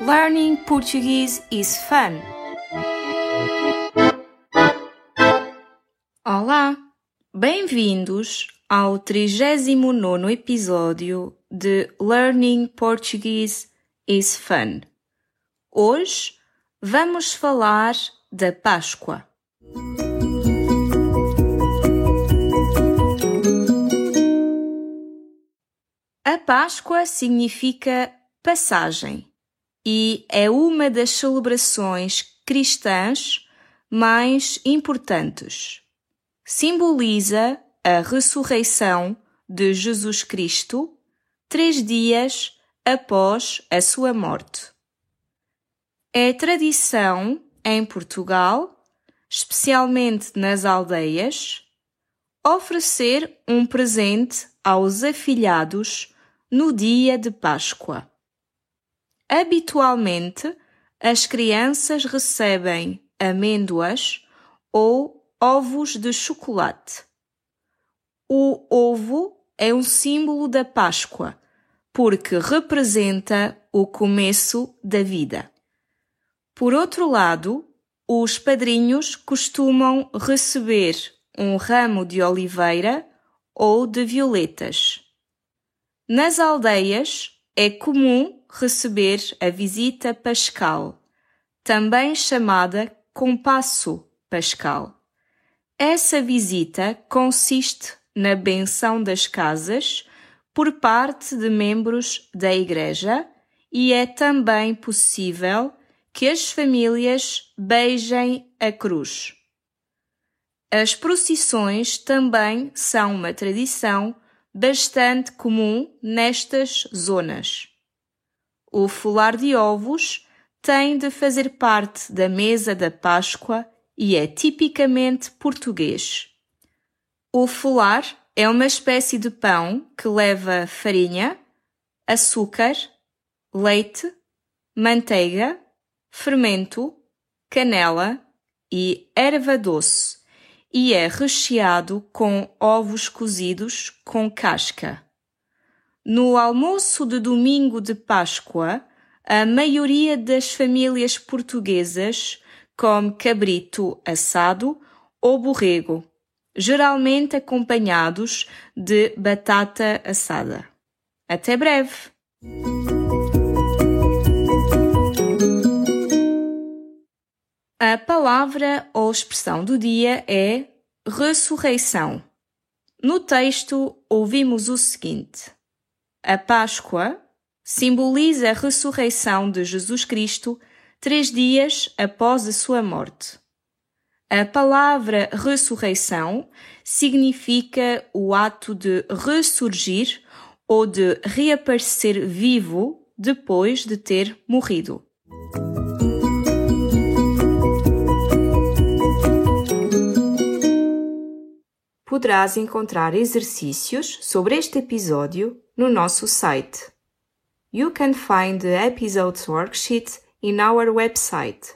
Learning Portuguese is fun. Olá, bem-vindos ao 39 episódio de Learning Portuguese is Fun. Hoje vamos falar da Páscoa. A Páscoa significa passagem e é uma das celebrações cristãs mais importantes. Simboliza a ressurreição de Jesus Cristo três dias após a sua morte. É tradição em Portugal, especialmente nas aldeias, oferecer um presente aos afilhados no dia de Páscoa. Habitualmente, as crianças recebem amêndoas ou ovos de chocolate. O ovo é um símbolo da Páscoa, porque representa o começo da vida. Por outro lado, os padrinhos costumam receber um ramo de oliveira ou de violetas. Nas aldeias é comum receber a visita pascal, também chamada compasso pascal. Essa visita consiste na benção das casas por parte de membros da Igreja e é também possível que as famílias beijem a cruz. As procissões também são uma tradição bastante comum nestas zonas. O folar de ovos tem de fazer parte da mesa da Páscoa e é tipicamente português. O folar é uma espécie de pão que leva farinha, açúcar, leite, manteiga, fermento, canela e erva doce e é recheado com ovos cozidos com casca. No almoço de domingo de Páscoa, a maioria das famílias portuguesas come cabrito assado ou borrego, geralmente acompanhados de batata assada. Até breve! A palavra ou expressão do dia é ressurreição. No texto, ouvimos o seguinte. A Páscoa simboliza a ressurreição de Jesus Cristo três dias após a sua morte. A palavra ressurreição significa o ato de ressurgir ou de reaparecer vivo depois de ter morrido. Poderás encontrar exercícios sobre este episódio no nosso site. You can find the episode's worksheet in our website